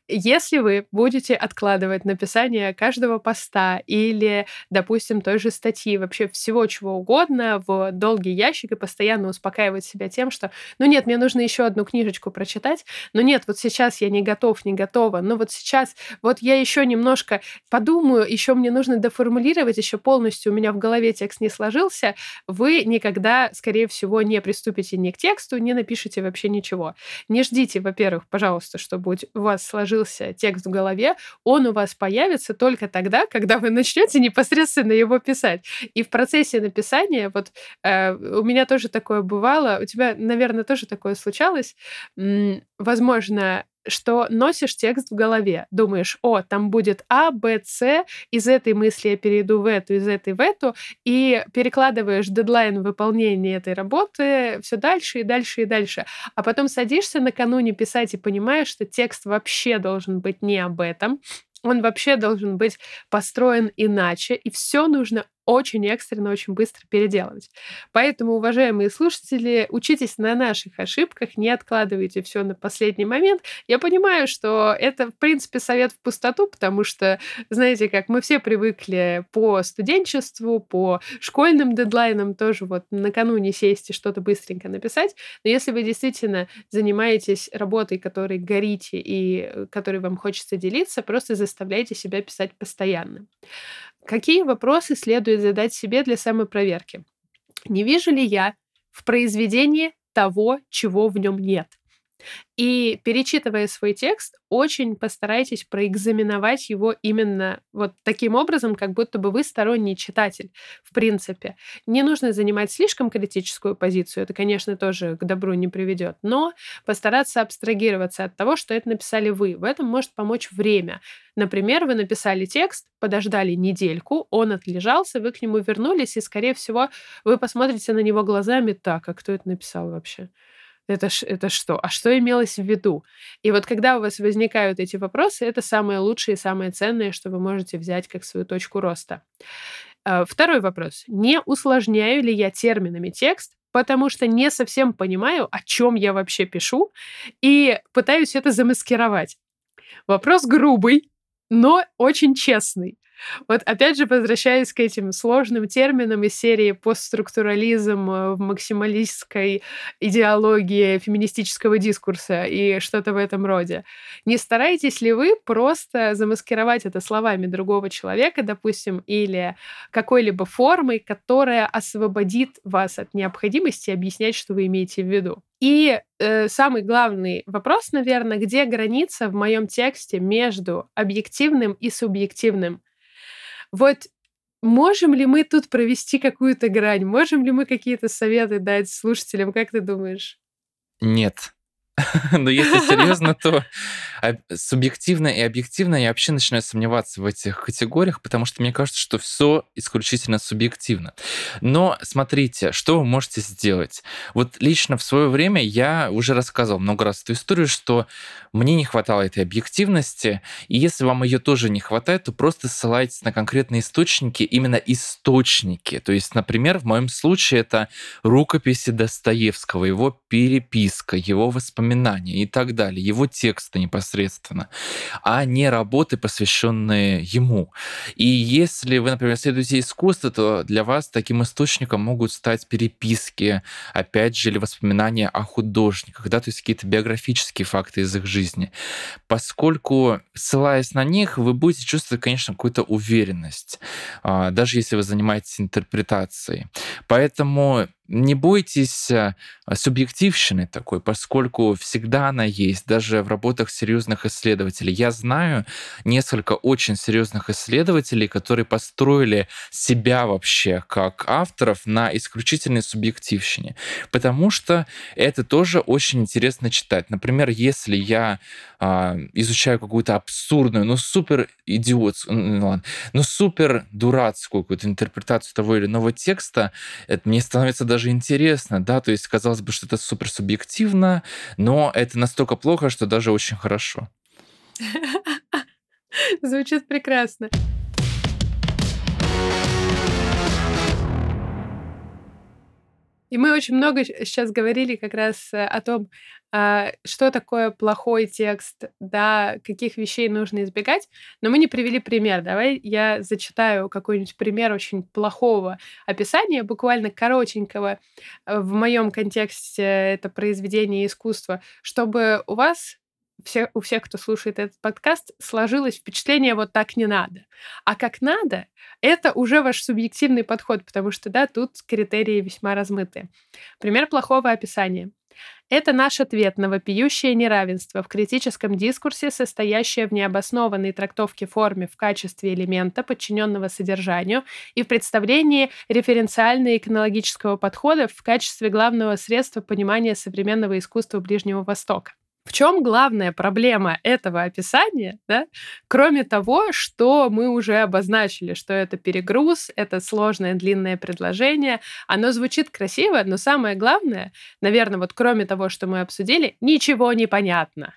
Если вы будете откладывать написание каждого поста или, допустим, той же статьи, вообще всего чего угодно в долгий ящик и постоянно успокаивать себя тем, что, ну нет, мне нужно еще одну книжечку прочитать, но нет, вот сейчас я не готов, не готова, но вот сейчас вот я еще немножко подумаю, еще мне нужно доформулировать, еще полностью у меня в голове текст не сложился, вы никогда, скорее всего, не приступите ни к тексту, не напишите вообще ничего. Не ждите, во-первых, пожалуйста, чтобы у вас сложился текст в голове, он у вас появится только тогда, когда вы начнете непосредственно его писать. И в процессе написания, вот э, у меня тоже такое бывало, у тебя, наверное, тоже такое случалось, возможно, что носишь текст в голове. Думаешь, о, там будет А, Б, С, из этой мысли я перейду в эту, из этой в эту, и перекладываешь дедлайн выполнения этой работы все дальше и дальше и дальше. А потом садишься накануне писать и понимаешь, что текст вообще должен быть не об этом, он вообще должен быть построен иначе, и все нужно очень экстренно, очень быстро переделывать. Поэтому, уважаемые слушатели, учитесь на наших ошибках, не откладывайте все на последний момент. Я понимаю, что это, в принципе, совет в пустоту, потому что, знаете, как мы все привыкли по студенчеству, по школьным дедлайнам тоже вот накануне сесть и что-то быстренько написать. Но если вы действительно занимаетесь работой, которой горите и э, которой вам хочется делиться, просто заставляйте себя писать постоянно. Какие вопросы следует задать себе для самопроверки? Не вижу ли я в произведении того, чего в нем нет? И перечитывая свой текст, очень постарайтесь проэкзаменовать его именно вот таким образом, как будто бы вы сторонний читатель, в принципе. Не нужно занимать слишком критическую позицию, это, конечно, тоже к добру не приведет, но постараться абстрагироваться от того, что это написали вы. В этом может помочь время. Например, вы написали текст, подождали недельку, он отлежался, вы к нему вернулись, и, скорее всего, вы посмотрите на него глазами так, а кто это написал вообще? Это, ж, это что? А что имелось в виду? И вот когда у вас возникают эти вопросы, это самое лучшее и самое ценное, что вы можете взять как свою точку роста. А, второй вопрос. Не усложняю ли я терминами текст, потому что не совсем понимаю, о чем я вообще пишу, и пытаюсь это замаскировать. Вопрос грубый, но очень честный. Вот опять же, возвращаясь к этим сложным терминам из серии постструктурализм э, в максималистской идеологии феминистического дискурса и что-то в этом роде. Не стараетесь ли вы просто замаскировать это словами другого человека, допустим, или какой-либо формой, которая освободит вас от необходимости объяснять, что вы имеете в виду? И э, самый главный вопрос, наверное, где граница в моем тексте между объективным и субъективным? Вот можем ли мы тут провести какую-то грань? Можем ли мы какие-то советы дать слушателям? Как ты думаешь? Нет. Но если серьезно, то субъективно и объективно я вообще начинаю сомневаться в этих категориях, потому что мне кажется, что все исключительно субъективно. Но смотрите, что вы можете сделать. Вот лично в свое время я уже рассказывал много раз эту историю, что мне не хватало этой объективности, и если вам ее тоже не хватает, то просто ссылайтесь на конкретные источники, именно источники. То есть, например, в моем случае это рукописи Достоевского, его переписка, его воспоминания и так далее, его тексты непосредственно непосредственно, а не работы, посвященные ему. И если вы, например, следуете искусству, то для вас таким источником могут стать переписки, опять же, или воспоминания о художниках, да, то есть какие-то биографические факты из их жизни. Поскольку, ссылаясь на них, вы будете чувствовать, конечно, какую-то уверенность, а, даже если вы занимаетесь интерпретацией. Поэтому не бойтесь э, субъективщины такой, поскольку всегда она есть, даже в работах серьезных исследователей. Я знаю несколько очень серьезных исследователей, которые построили себя вообще как авторов на исключительной субъективщине, потому что это тоже очень интересно читать. Например, если я а, изучаю какую-то абсурдную, ну супер идиотскую, ну, ладно, ну супер дурацкую какую-то интерпретацию того или иного текста, это мне становится даже интересно, да, то есть казалось бы, что это супер субъективно, но это настолько плохо, что даже очень хорошо. Звучит прекрасно. И мы очень много сейчас говорили как раз э, о том, а, что такое плохой текст, да, каких вещей нужно избегать, но мы не привели пример. Давай я зачитаю какой-нибудь пример очень плохого описания, буквально коротенького. Э, в моем контексте это произведение искусства, чтобы у вас все, у всех, кто слушает этот подкаст, сложилось впечатление вот так не надо. А как надо, это уже ваш субъективный подход, потому что, да, тут критерии весьма размытые. Пример плохого описания. Это наш ответ на вопиющее неравенство в критическом дискурсе, состоящее в необоснованной трактовке форме в качестве элемента, подчиненного содержанию, и в представлении референциально-эконологического подхода в качестве главного средства понимания современного искусства Ближнего Востока. В чем главная проблема этого описания, да? кроме того, что мы уже обозначили, что это перегруз, это сложное длинное предложение, оно звучит красиво, но самое главное, наверное, вот кроме того, что мы обсудили, ничего не понятно.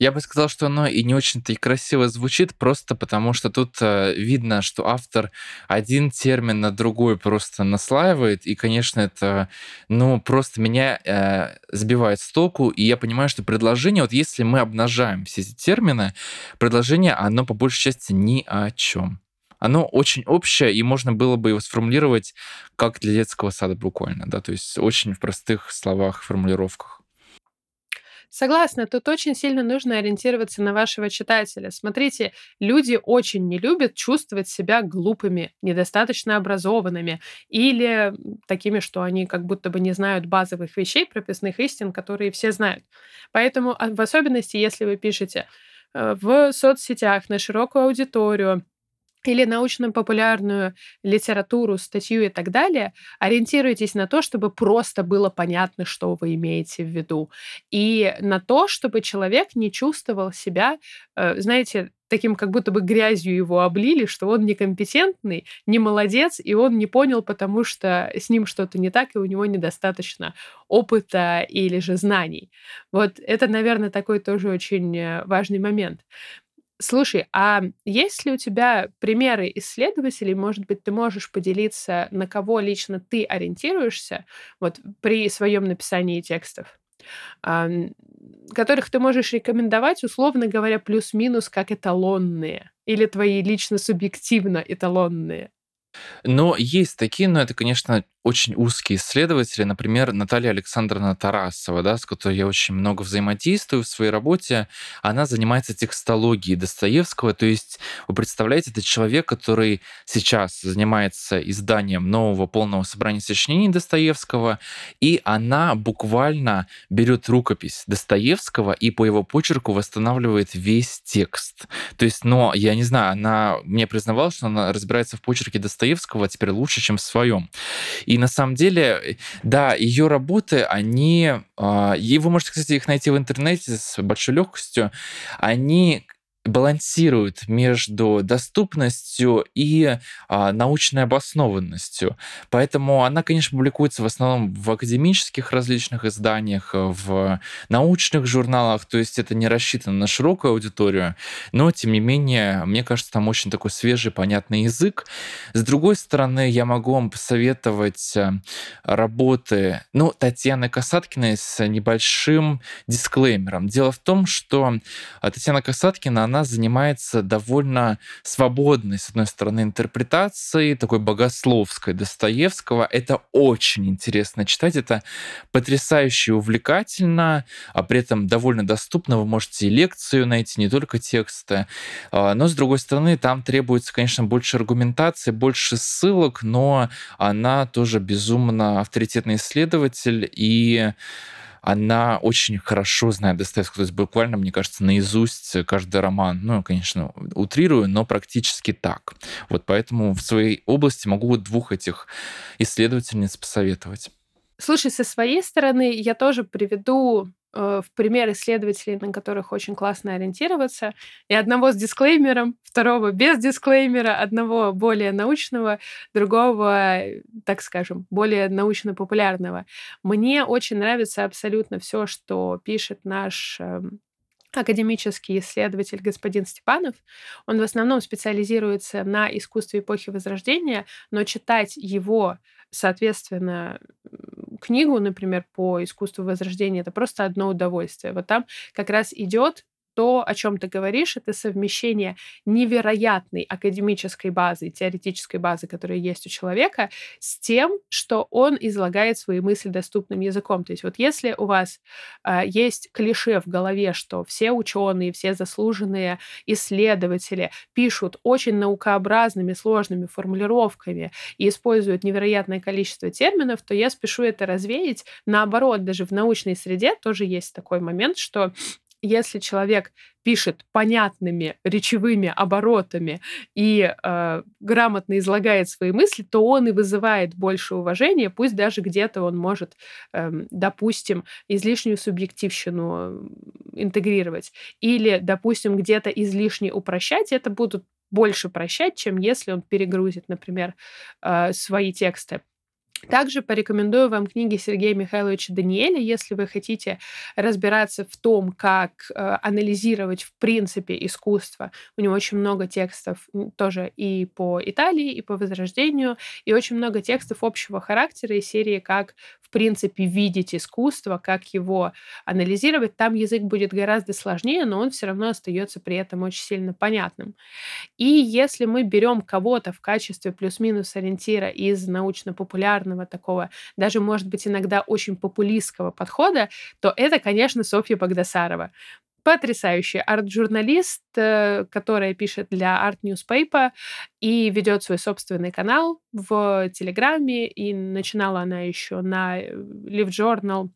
Я бы сказал, что оно и не очень-то и красиво звучит, просто потому что тут э, видно, что автор один термин на другой просто наслаивает, и, конечно, это, ну, просто меня э, сбивает с толку, и я понимаю, что предложение, вот если мы обнажаем все эти термины, предложение, оно по большей части ни о чем оно очень общее, и можно было бы его сформулировать как для детского сада буквально, да, то есть очень в простых словах, формулировках. Согласна, тут очень сильно нужно ориентироваться на вашего читателя. Смотрите, люди очень не любят чувствовать себя глупыми, недостаточно образованными или такими, что они как будто бы не знают базовых вещей, прописных истин, которые все знают. Поэтому а, в особенности, если вы пишете э, в соцсетях на широкую аудиторию, или научно-популярную литературу, статью и так далее, ориентируйтесь на то, чтобы просто было понятно, что вы имеете в виду. И на то, чтобы человек не чувствовал себя, э, знаете, таким как будто бы грязью его облили, что он некомпетентный, не молодец, и он не понял, потому что с ним что-то не так, и у него недостаточно опыта или же знаний. Вот это, наверное, такой тоже очень э, важный момент. Слушай, а есть ли у тебя примеры исследователей, может быть, ты можешь поделиться, на кого лично ты ориентируешься вот при своем написании текстов, которых ты можешь рекомендовать, условно говоря, плюс-минус как эталонные или твои лично субъективно эталонные? Но есть такие, но это, конечно, очень узкие исследователи, например, Наталья Александровна Тарасова, да, с которой я очень много взаимодействую в своей работе, она занимается текстологией Достоевского, то есть вы представляете, это человек, который сейчас занимается изданием нового полного собрания сочинений Достоевского, и она буквально берет рукопись Достоевского и по его почерку восстанавливает весь текст. То есть, но я не знаю, она мне признавала, что она разбирается в почерке Достоевского теперь лучше, чем в своем. И на самом деле, да, ее работы, они, а, и вы можете, кстати, их найти в интернете с большой легкостью, они балансирует между доступностью и а, научной обоснованностью. Поэтому она, конечно, публикуется в основном в академических различных изданиях, в научных журналах, то есть это не рассчитано на широкую аудиторию, но, тем не менее, мне кажется, там очень такой свежий, понятный язык. С другой стороны, я могу вам посоветовать э, работы, ну, Татьяны Касаткиной с небольшим дисклеймером. Дело в том, что Татьяна Касаткина, она занимается довольно свободной, с одной стороны, интерпретацией, такой богословской Достоевского. Это очень интересно читать, это потрясающе увлекательно, а при этом довольно доступно. Вы можете и лекцию найти, не только тексты. А, но, с другой стороны, там требуется, конечно, больше аргументации, больше ссылок, но она тоже безумно авторитетный исследователь, и она очень хорошо знает Достоевского, то есть буквально, мне кажется, наизусть каждый роман. Ну, конечно, утрирую, но практически так. Вот поэтому в своей области могу двух этих исследовательниц посоветовать. Слушай, со своей стороны я тоже приведу в пример исследователей, на которых очень классно ориентироваться. И одного с дисклеймером, второго без дисклеймера, одного более научного, другого, так скажем, более научно-популярного. Мне очень нравится абсолютно все, что пишет наш эм, академический исследователь господин Степанов. Он в основном специализируется на искусстве эпохи Возрождения, но читать его, соответственно, книгу, например, по искусству Возрождения, это просто одно удовольствие. Вот там как раз идет то, о чем ты говоришь, это совмещение невероятной академической базы, теоретической базы, которая есть у человека, с тем, что он излагает свои мысли доступным языком. То есть вот если у вас э, есть клише в голове, что все ученые, все заслуженные исследователи пишут очень наукообразными, сложными формулировками и используют невероятное количество терминов, то я спешу это развеять. Наоборот, даже в научной среде тоже есть такой момент, что если человек пишет понятными речевыми оборотами и э, грамотно излагает свои мысли, то он и вызывает больше уважения, пусть даже где-то он может, э, допустим, излишнюю субъективщину интегрировать или, допустим, где-то излишне упрощать, это будут больше прощать, чем если он перегрузит, например, э, свои тексты. Также порекомендую вам книги Сергея Михайловича Даниэля, если вы хотите разбираться в том, как э, анализировать в принципе искусство. У него очень много текстов тоже и по Италии, и по Возрождению, и очень много текстов общего характера из серии «Как в принципе видеть искусство, как его анализировать». Там язык будет гораздо сложнее, но он все равно остается при этом очень сильно понятным. И если мы берем кого-то в качестве плюс-минус ориентира из научно-популярного популярного такого, даже, может быть, иногда очень популистского подхода, то это, конечно, Софья Богдасарова. Потрясающий арт-журналист, э, которая пишет для Art Newspaper и ведет свой собственный канал в Телеграме. И начинала она еще на э, Live Journal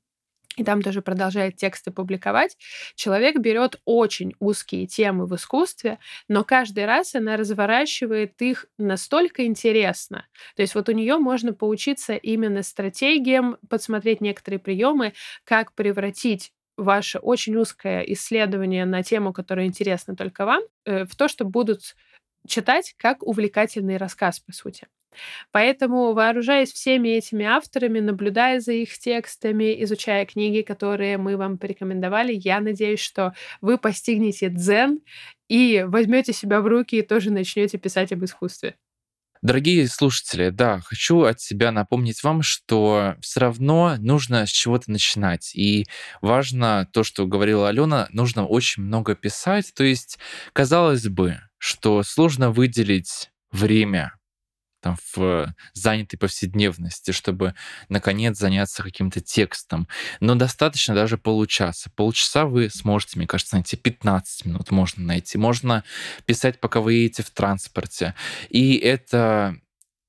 и там тоже продолжает тексты публиковать, человек берет очень узкие темы в искусстве, но каждый раз она разворачивает их настолько интересно. То есть вот у нее можно поучиться именно стратегиям, подсмотреть некоторые приемы, как превратить ваше очень узкое исследование на тему, которая интересна только вам, э, в то, что будут читать как увлекательный рассказ, по сути. Поэтому, вооружаясь всеми этими авторами, наблюдая за их текстами, изучая книги, которые мы вам порекомендовали, я надеюсь, что вы постигнете дзен и возьмете себя в руки и тоже начнете писать об искусстве. Дорогие слушатели, да, хочу от себя напомнить вам, что все равно нужно с чего-то начинать. И важно то, что говорила Алена, нужно очень много писать. То есть, казалось бы, что сложно выделить время там, в занятой повседневности, чтобы, наконец, заняться каким-то текстом. Но достаточно даже получаса. Полчаса вы сможете, мне кажется, найти 15 минут можно найти. Можно писать, пока вы едете в транспорте. И это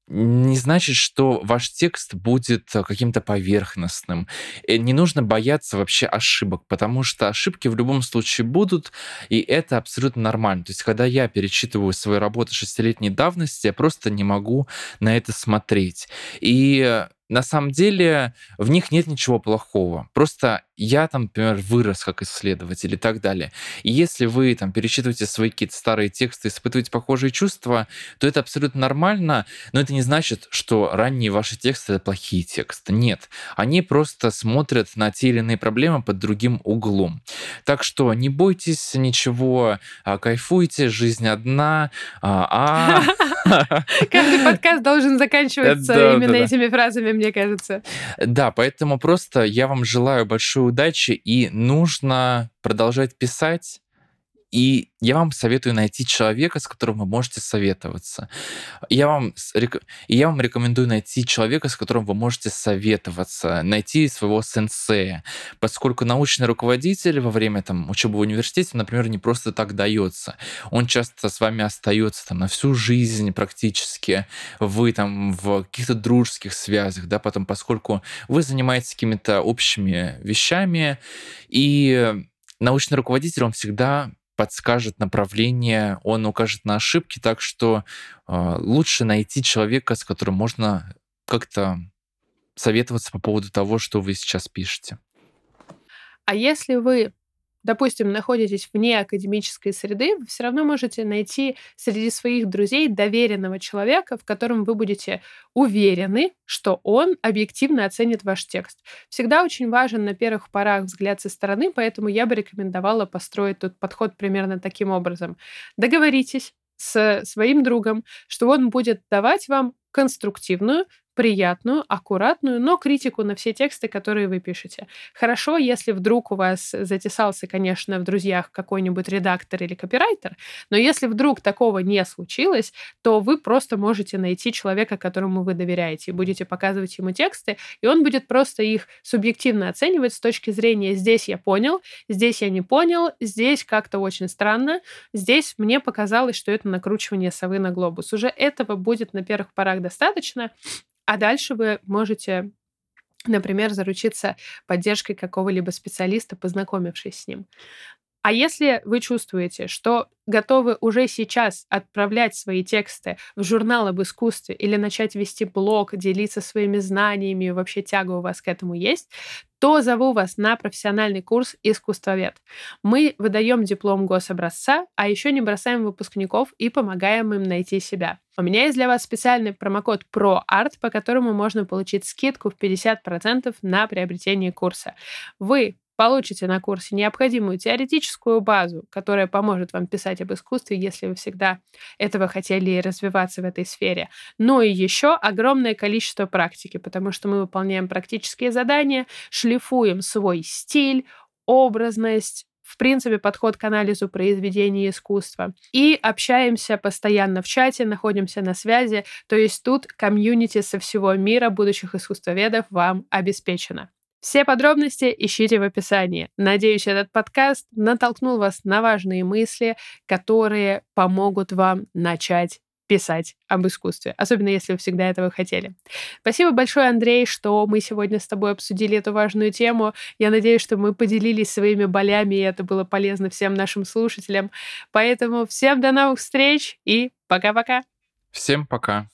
не значит, что ваш текст будет э, каким-то поверхностным. Э, не нужно бояться вообще ошибок, потому что ошибки в любом случае будут, и это абсолютно нормально. То есть, когда я перечитываю свои работы шестилетней давности, я просто не могу на это смотреть. И на самом деле в них нет ничего плохого. Просто я там, например, вырос как исследователь и так далее. И если вы там перечитываете свои какие-то старые тексты, испытываете похожие чувства, то это абсолютно нормально, но это не значит, что ранние ваши тексты — это плохие тексты. Нет. Они просто смотрят на те или иные проблемы под другим углом. Так что не бойтесь ничего, а, кайфуйте, жизнь одна. А, а. Каждый подкаст должен заканчиваться именно этими фразами мне кажется. Да, поэтому просто я вам желаю большой удачи, и нужно продолжать писать, И я вам советую найти человека, с которым вы можете советоваться. Я вам, я вам рекомендую найти человека, с которым вы можете советоваться, найти своего сенсея, поскольку научный руководитель во время там, учебы в университете, например, не просто так дается. Он часто с вами остается там, на всю жизнь практически. Вы там в каких-то дружеских связях, да, потом, поскольку вы занимаетесь какими-то общими вещами, и научный руководитель, он всегда подскажет направление, он укажет на ошибки, так что э, лучше найти человека, с которым можно как-то советоваться по поводу того, что вы сейчас пишете. А если вы допустим, находитесь вне академической среды, вы все равно можете найти среди своих друзей доверенного человека, в котором вы будете уверены, что он объективно оценит ваш текст. Всегда очень важен на первых порах взгляд со стороны, поэтому я бы рекомендовала построить тут подход примерно таким образом. Договоритесь с своим другом, что он будет давать вам конструктивную, приятную, аккуратную, но критику на все тексты, которые вы пишете. Хорошо, если вдруг у вас затесался, конечно, в друзьях какой-нибудь редактор или копирайтер, но если вдруг такого не случилось, то вы просто можете найти человека, которому вы доверяете, и будете показывать ему тексты, и он будет просто их субъективно оценивать с точки зрения «здесь я понял», «здесь я не понял», «здесь как-то очень странно», «здесь мне показалось, что это накручивание совы на глобус». Уже этого будет на первых порах достаточно, а дальше вы можете например, заручиться поддержкой какого-либо специалиста, познакомившись с ним. А если вы чувствуете, что готовы уже сейчас отправлять свои тексты в журнал об искусстве или начать вести блог, делиться своими знаниями, вообще тяга у вас к этому есть, то зову вас на профессиональный курс «Искусствовед». Мы выдаем диплом гособразца, а еще не бросаем выпускников и помогаем им найти себя. У меня есть для вас специальный промокод ProArt, по которому можно получить скидку в 50% на приобретение курса. Вы получите на курсе необходимую теоретическую базу, которая поможет вам писать об искусстве, если вы всегда этого хотели развиваться в этой сфере. Но и еще огромное количество практики, потому что мы выполняем практические задания, шлифуем свой стиль, образность, в принципе, подход к анализу произведений искусства. И общаемся постоянно в чате, находимся на связи. То есть тут комьюнити со всего мира будущих искусствоведов вам обеспечено. Все подробности ищите в описании. Надеюсь, этот подкаст натолкнул вас на важные мысли, которые помогут вам начать писать об искусстве, особенно если вы всегда этого хотели. Спасибо большое, Андрей, что мы сегодня с тобой обсудили эту важную тему. Я надеюсь, что мы поделились своими болями, и это было полезно всем нашим слушателям. Поэтому всем до новых встреч и пока-пока. Всем пока.